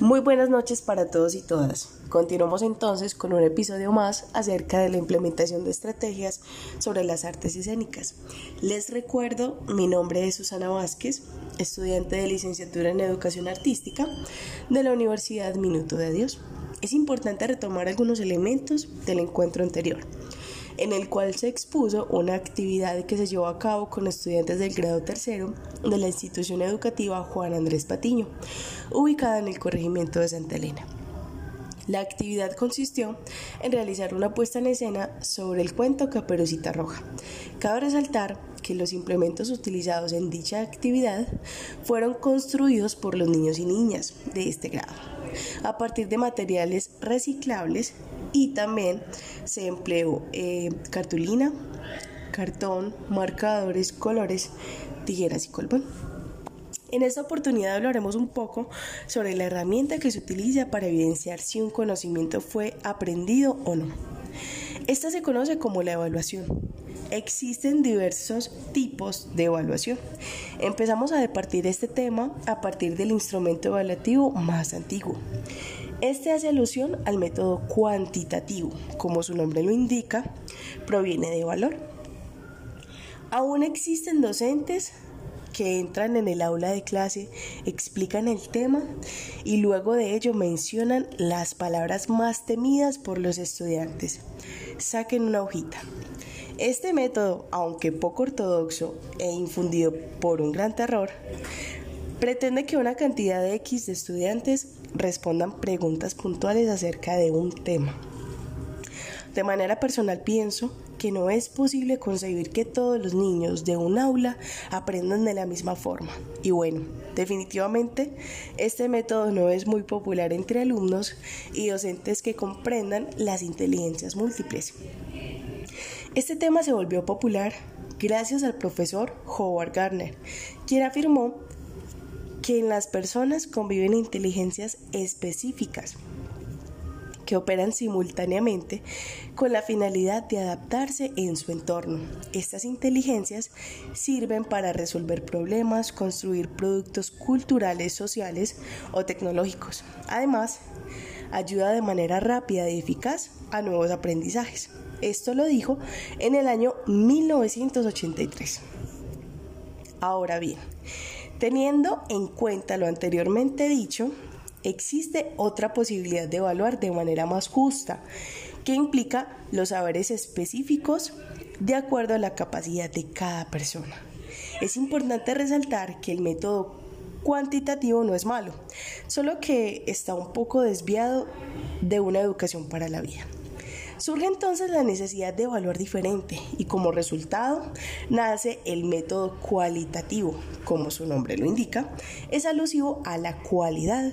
Muy buenas noches para todos y todas. Continuamos entonces con un episodio más acerca de la implementación de estrategias sobre las artes escénicas. Les recuerdo, mi nombre es Susana Vázquez, estudiante de licenciatura en Educación Artística de la Universidad Minuto de Dios. Es importante retomar algunos elementos del encuentro anterior en el cual se expuso una actividad que se llevó a cabo con estudiantes del grado tercero de la institución educativa Juan Andrés Patiño, ubicada en el corregimiento de Santa Elena. La actividad consistió en realizar una puesta en escena sobre el cuento Caperucita Roja. Cabe resaltar que los implementos utilizados en dicha actividad fueron construidos por los niños y niñas de este grado, a partir de materiales reciclables y también se empleó eh, cartulina, cartón, marcadores, colores, tijeras y colbón. En esta oportunidad hablaremos un poco sobre la herramienta que se utiliza para evidenciar si un conocimiento fue aprendido o no. Esta se conoce como la evaluación. Existen diversos tipos de evaluación. Empezamos a departir este tema a partir del instrumento evaluativo más antiguo, este hace alusión al método cuantitativo, como su nombre lo indica, proviene de valor. Aún existen docentes que entran en el aula de clase, explican el tema y luego de ello mencionan las palabras más temidas por los estudiantes. Saquen una hojita. Este método, aunque poco ortodoxo e infundido por un gran terror, pretende que una cantidad de X de estudiantes respondan preguntas puntuales acerca de un tema. De manera personal pienso que no es posible concebir que todos los niños de un aula aprendan de la misma forma. Y bueno, definitivamente este método no es muy popular entre alumnos y docentes que comprendan las inteligencias múltiples. Este tema se volvió popular gracias al profesor Howard Gardner, quien afirmó que en las personas conviven inteligencias específicas que operan simultáneamente con la finalidad de adaptarse en su entorno. Estas inteligencias sirven para resolver problemas, construir productos culturales, sociales o tecnológicos. Además, ayuda de manera rápida y eficaz a nuevos aprendizajes. Esto lo dijo en el año 1983. Ahora bien, Teniendo en cuenta lo anteriormente dicho, existe otra posibilidad de evaluar de manera más justa, que implica los saberes específicos de acuerdo a la capacidad de cada persona. Es importante resaltar que el método cuantitativo no es malo, solo que está un poco desviado de una educación para la vida. Surge entonces la necesidad de evaluar diferente y como resultado nace el método cualitativo, como su nombre lo indica, es alusivo a la cualidad.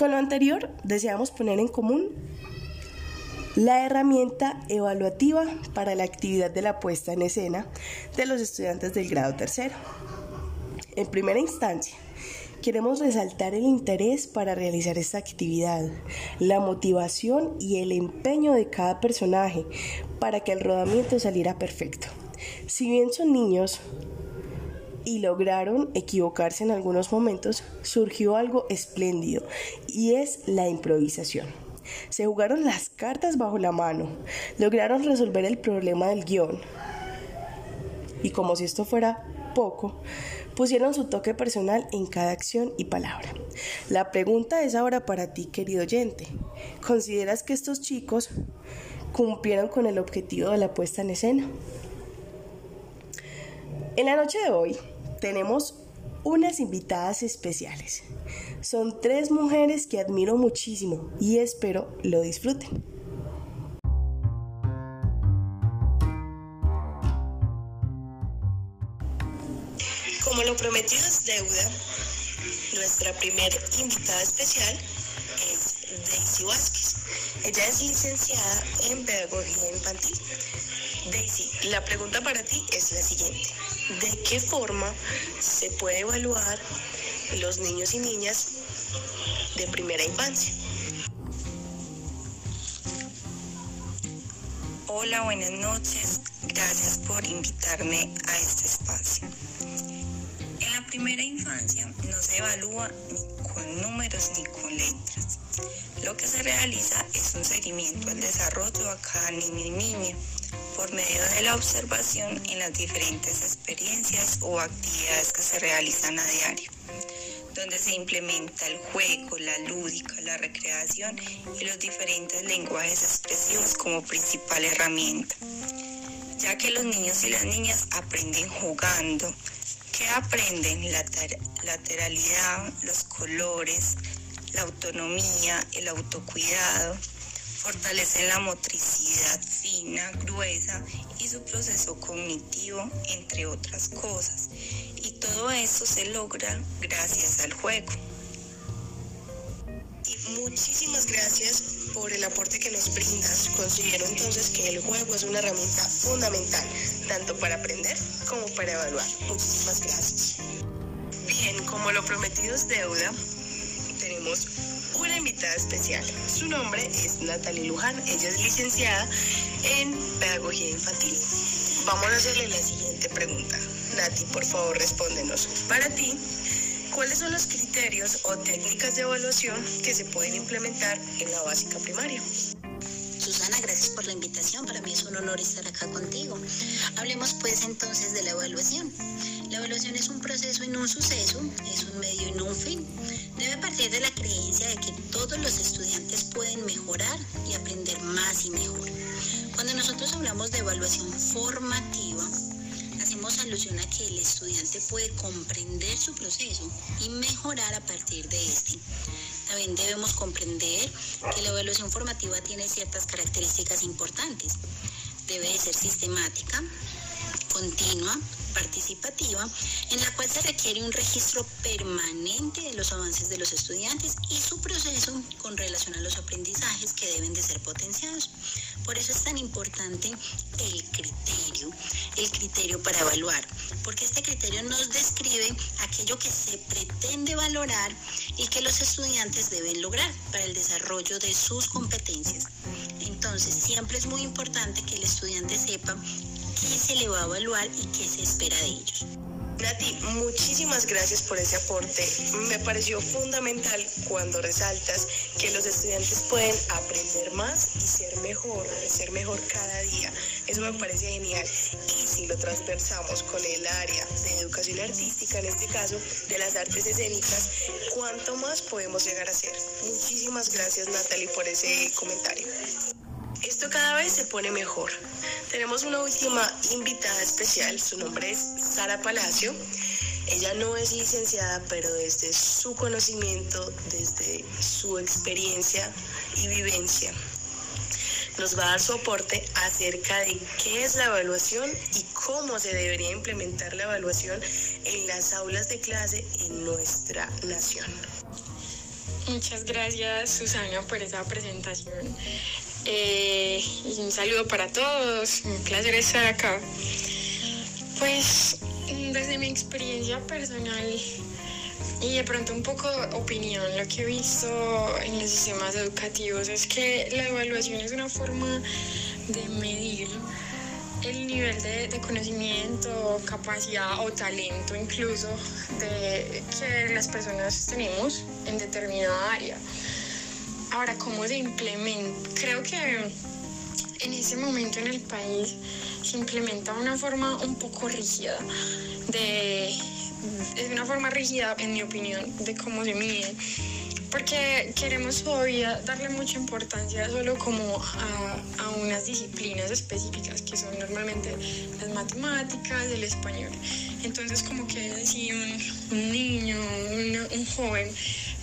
Con lo anterior deseamos poner en común la herramienta evaluativa para la actividad de la puesta en escena de los estudiantes del grado tercero. En primera instancia, Queremos resaltar el interés para realizar esta actividad, la motivación y el empeño de cada personaje para que el rodamiento saliera perfecto. Si bien son niños y lograron equivocarse en algunos momentos, surgió algo espléndido y es la improvisación. Se jugaron las cartas bajo la mano, lograron resolver el problema del guion. Y como si esto fuera poco, pusieron su toque personal en cada acción y palabra. La pregunta es ahora para ti, querido oyente. ¿Consideras que estos chicos cumplieron con el objetivo de la puesta en escena? En la noche de hoy tenemos unas invitadas especiales. Son tres mujeres que admiro muchísimo y espero lo disfruten. Como lo prometido es deuda, nuestra primera invitada especial es Daisy Vázquez. Ella es licenciada en Pedagogía Infantil. Daisy, la pregunta para ti es la siguiente. ¿De qué forma se puede evaluar los niños y niñas de primera infancia? Hola, buenas noches. Gracias por invitarme a este espacio primera infancia no se evalúa ni con números ni con letras. Lo que se realiza es un seguimiento al desarrollo a cada niño y niña por medio de la observación en las diferentes experiencias o actividades que se realizan a diario, donde se implementa el juego, la lúdica, la recreación y los diferentes lenguajes expresivos como principal herramienta, ya que los niños y las niñas aprenden jugando. ¿Qué aprenden? La lateralidad, los colores, la autonomía, el autocuidado, fortalecen la motricidad fina, gruesa y su proceso cognitivo, entre otras cosas. Y todo eso se logra gracias al juego. Y muchísimas gracias por el aporte que nos brindas. Considero entonces que el juego es una herramienta fundamental, tanto para aprender como para evaluar. Muchísimas gracias. Bien, como lo prometido es deuda, una invitada especial. Su nombre es Natalie Luján, ella es licenciada en Pedagogía Infantil. Vamos a hacerle la siguiente pregunta. Nati, por favor, respóndenos. Para ti, ¿cuáles son los criterios o técnicas de evaluación que se pueden implementar en la básica primaria? Susana, gracias por la invitación. Para mí es un honor estar acá contigo. Hablemos pues entonces de la evaluación. La evaluación es un proceso y no un suceso, es un medio y no un fin. Debe partir de la creencia de que todos los estudiantes pueden mejorar y aprender más y mejor. Cuando nosotros hablamos de evaluación formativa, hacemos alusión a que el estudiante puede comprender su proceso y mejorar a partir de este. También debemos comprender que la evaluación formativa tiene ciertas características importantes. Debe de ser sistemática, continua, participativa, en la cual se requiere un registro permanente de los avances de los estudiantes y su proceso con relación a los aprendizajes que deben de ser potenciados. Por eso es tan importante el criterio, el criterio para evaluar, porque este criterio nos describe aquello que se pretende valorar y que los estudiantes deben lograr para el desarrollo de sus competencias. Entonces, siempre es muy importante que el estudiante sepa qué se le va a evaluar y qué se espera de ellos. Nati, muchísimas gracias por ese aporte. Me pareció fundamental cuando resaltas que los estudiantes pueden aprender más y ser mejor, ser mejor cada día. Eso me parece genial. Y si lo transversamos con el área de educación artística, en este caso de las artes escénicas, ¿cuánto más podemos llegar a ser? Muchísimas gracias Natalie por ese comentario. Esto cada vez se pone mejor. Tenemos una última invitada especial, su nombre es Sara Palacio. Ella no es licenciada, pero desde su conocimiento, desde su experiencia y vivencia, nos va a dar su aporte acerca de qué es la evaluación y cómo se debería implementar la evaluación en las aulas de clase en nuestra nación. Muchas gracias Susana por esa presentación. Eh, y un saludo para todos, un placer estar acá. Pues desde mi experiencia personal y de pronto un poco opinión, lo que he visto en los sistemas educativos es que la evaluación es una forma de medir el nivel de, de, conocimiento, capacidad o talento incluso de que las personas tenemos en determinada área. Ahora, ¿cómo se implementa? Creo que en ese momento en el país se implementa una forma un poco rígida de es una forma rígida en mi opinión de cómo se mide porque queremos todavía darle mucha importancia solo como a, a, unas disciplinas específicas que son normalmente las matemáticas, el español. Entonces como que si un, un niño, un, un joven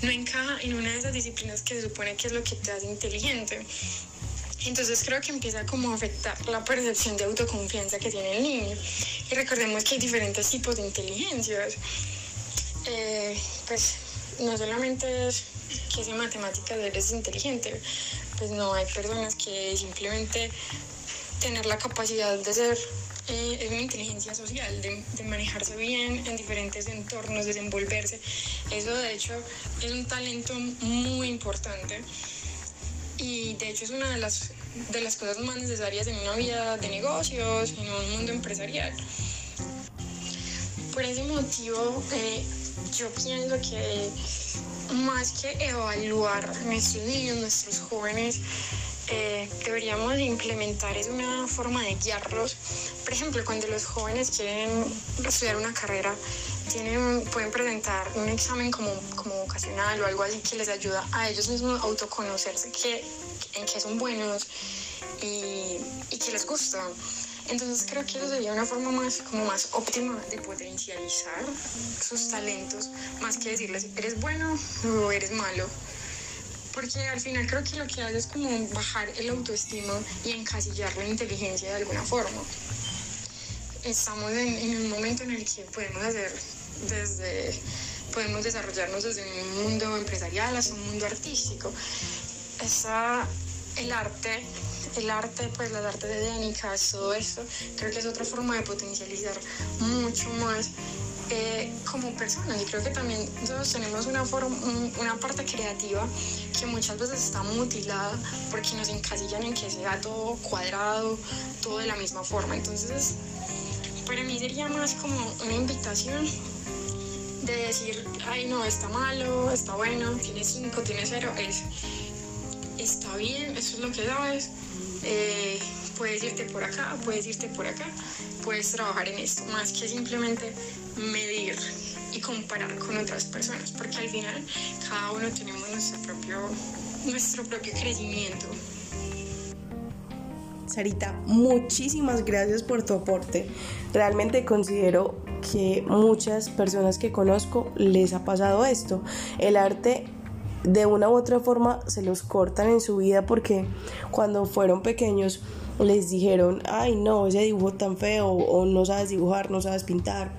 no encaja en una de esas disciplinas que se supone que es lo que te hace inteligente. Entonces creo que empieza como a afectar la percepción de autoconfianza que tiene el niño. Y recordemos que hay diferentes tipos de inteligencias. Eh, pues no solamente es que si matemáticas eres inteligente, pues no, hay personas que simplemente tener la capacidad de ser eh, es una inteligencia social, de, de, manejarse bien en diferentes entornos, desenvolverse. Eso de hecho es un talento muy importante y de hecho es una de las, de las cosas más necesarias en una vida de negocios, en un mundo empresarial. por ese motivo eh, yo pienso que más que evaluar nuestros niños, nuestros jóvenes, eh, deberíamos implementar es una forma de guiarlos. Por ejemplo, cuando los jóvenes quieren estudiar una carrera, tienen, pueden presentar un examen como, como vocacional o algo así que les ayuda a ellos mismos a autoconocerse que, en qué son buenos y, y que les gusta. Entonces creo que eso sería una forma más, como más óptima de potencializar sus talentos, más que decirles eres bueno o eres malo. Porque al final creo que lo que hace es como bajar el autoestima y encasillar la inteligencia de alguna forma. Estamos en, un momento en el que podemos hacer desde podemos desarrollarnos desde un mundo empresarial hasta un mundo artístico. Esa, el arte el arte, pues las artes escénicas, todo esto, creo que es otra forma de potencializar mucho más eh, como personas y creo que también nosotros tenemos una, forma, una parte creativa que muchas veces está mutilada porque nos encasillan en que sea todo cuadrado, todo de la misma forma. Entonces, para mí sería más como una invitación de decir, ay no, está malo, está bueno, tiene cinco, tiene cero, es, está bien, eso es lo que sabes, eh, puedes irte por acá, puedes irte por acá, puedes trabajar en esto, más que simplemente medir y comparar con otras personas, porque al final cada uno tenemos nuestro propio, nuestro propio crecimiento. Sarita, muchísimas gracias por tu aporte. Realmente considero que muchas personas que conozco les ha pasado esto. El arte de una u otra forma se los cortan en su vida porque cuando fueron pequeños les dijeron, ay no, ese dibujo tan feo, o no sabes dibujar, no sabes pintar,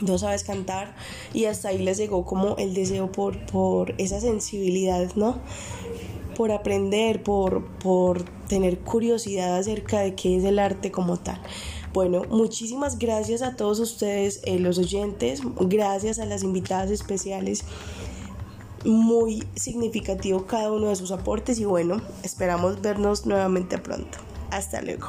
no sabes cantar, y hasta ahí les llegó como el deseo por, por esa sensibilidad, ¿no? Por aprender, por, por tener curiosidad acerca de qué es el arte como tal. Bueno, muchísimas gracias a todos ustedes, eh, los oyentes, gracias a las invitadas especiales muy significativo cada uno de sus aportes y bueno, esperamos vernos nuevamente pronto. Hasta luego.